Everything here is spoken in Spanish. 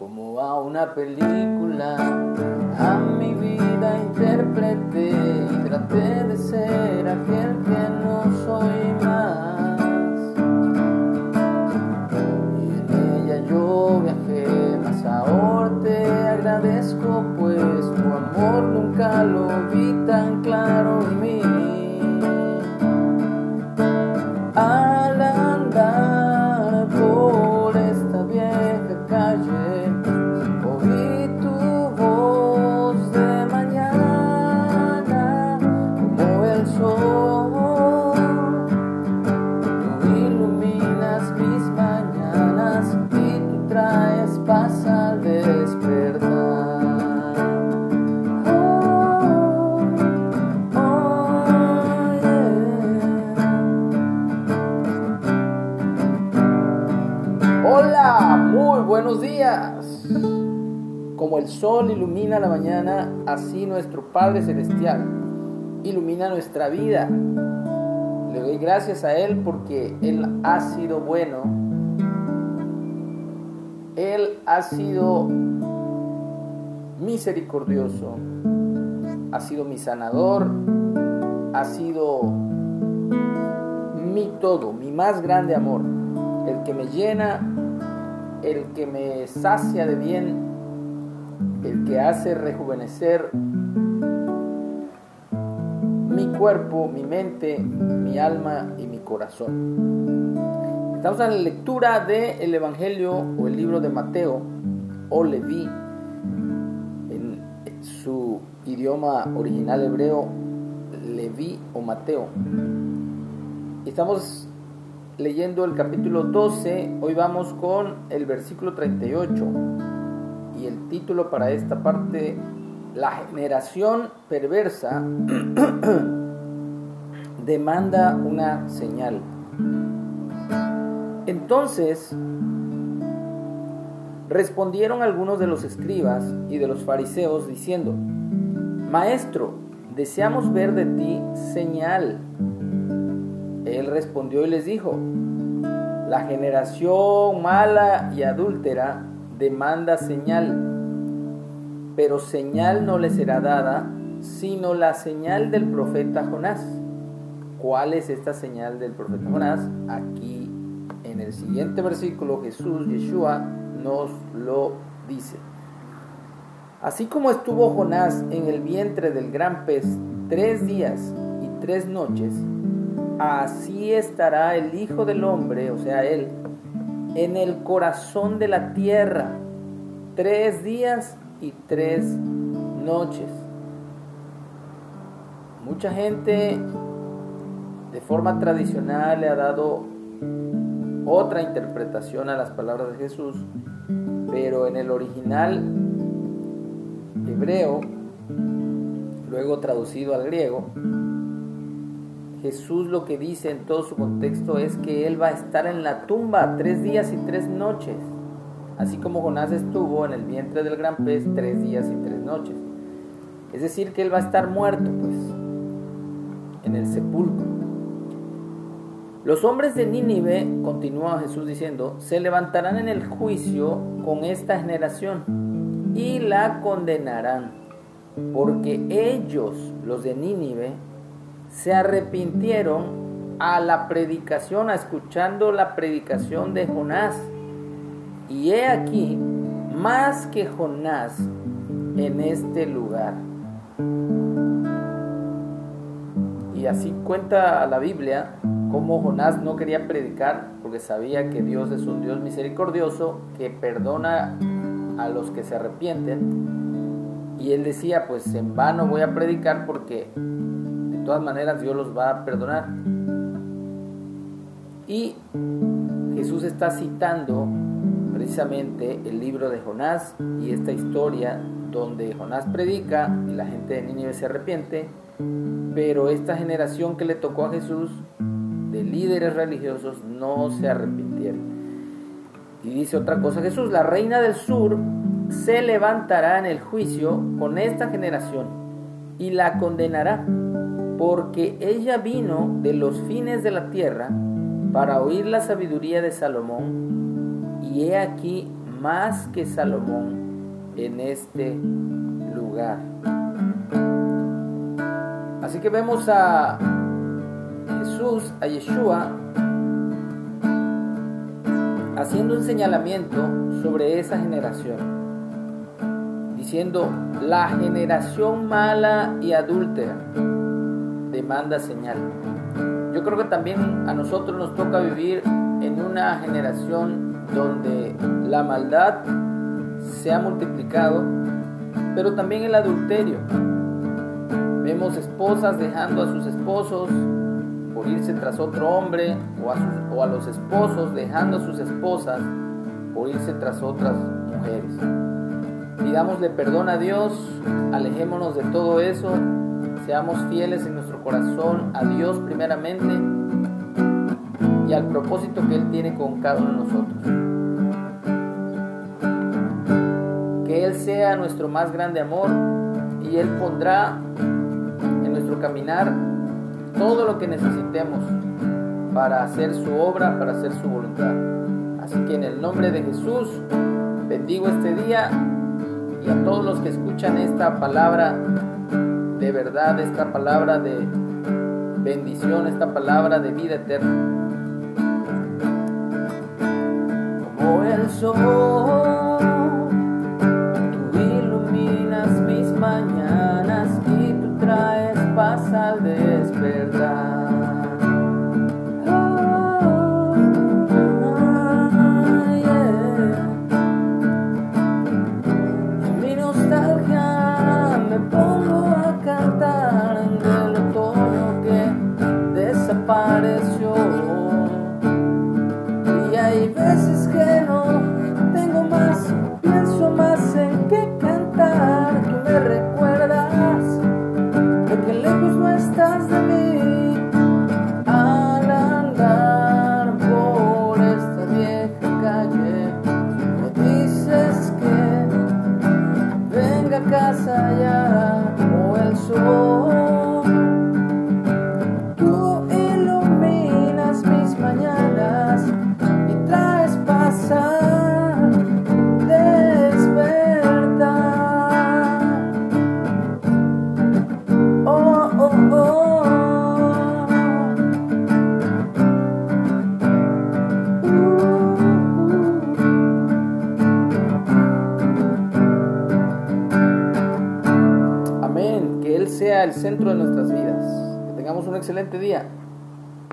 como a una película. A mi vida interpreté y traté de ser aquel que no soy más. Y en ella yo viajé, más ahora te agradezco, pues tu amor nunca lo vi traes paz despertar. Hola, muy buenos días. Como el sol ilumina la mañana, así nuestro Padre Celestial ilumina nuestra vida. Le doy gracias a Él porque Él ha sido bueno. Él ha sido misericordioso. Ha sido mi sanador. Ha sido mi todo, mi más grande amor. El que me llena, el que me sacia de bien, el que hace rejuvenecer mi cuerpo, mi mente, mi alma y mi corazón. Estamos en la lectura del Evangelio o el libro de Mateo o Leví en su idioma original hebreo, Leví o Mateo. Estamos leyendo el capítulo 12, hoy vamos con el versículo 38 y el título para esta parte la generación perversa demanda una señal. Entonces respondieron algunos de los escribas y de los fariseos diciendo, Maestro, deseamos ver de ti señal. Él respondió y les dijo, la generación mala y adúltera demanda señal pero señal no le será dada, sino la señal del profeta Jonás. ¿Cuál es esta señal del profeta Jonás? Aquí en el siguiente versículo Jesús, Yeshua, nos lo dice. Así como estuvo Jonás en el vientre del gran pez tres días y tres noches, así estará el Hijo del Hombre, o sea, Él, en el corazón de la tierra, tres días y tres noches. Mucha gente de forma tradicional le ha dado otra interpretación a las palabras de Jesús, pero en el original hebreo, luego traducido al griego, Jesús lo que dice en todo su contexto es que Él va a estar en la tumba tres días y tres noches así como Jonás estuvo en el vientre del gran pez tres días y tres noches. Es decir, que él va a estar muerto, pues, en el sepulcro. Los hombres de Nínive, continúa Jesús diciendo, se levantarán en el juicio con esta generación y la condenarán, porque ellos, los de Nínive, se arrepintieron a la predicación, a escuchando la predicación de Jonás y he aquí más que Jonás en este lugar. Y así cuenta la Biblia cómo Jonás no quería predicar porque sabía que Dios es un Dios misericordioso que perdona a los que se arrepienten. Y él decía, pues en vano voy a predicar porque de todas maneras Dios los va a perdonar. Y Jesús está citando precisamente el libro de Jonás y esta historia donde Jonás predica y la gente de Nínive se arrepiente, pero esta generación que le tocó a Jesús de líderes religiosos no se arrepintieron. Y dice otra cosa Jesús, la reina del sur se levantará en el juicio con esta generación y la condenará, porque ella vino de los fines de la tierra para oír la sabiduría de Salomón, y he aquí más que Salomón en este lugar. Así que vemos a Jesús, a Yeshua, haciendo un señalamiento sobre esa generación, diciendo, la generación mala y adúltera demanda señal. Yo creo que también a nosotros nos toca vivir en una generación donde la maldad se ha multiplicado, pero también el adulterio. Vemos esposas dejando a sus esposos por irse tras otro hombre o a, o a los esposos dejando a sus esposas por irse tras otras mujeres. Pidámosle perdón a Dios, alejémonos de todo eso Seamos fieles en nuestro corazón a Dios primeramente y al propósito que Él tiene con cada uno de nosotros. Que Él sea nuestro más grande amor y Él pondrá en nuestro caminar todo lo que necesitemos para hacer su obra, para hacer su voluntad. Así que en el nombre de Jesús bendigo este día y a todos los que escuchan esta palabra de verdad esta palabra de bendición, esta palabra de vida eterna. Como el sol, centro de nuestras vidas. Que tengamos un excelente día.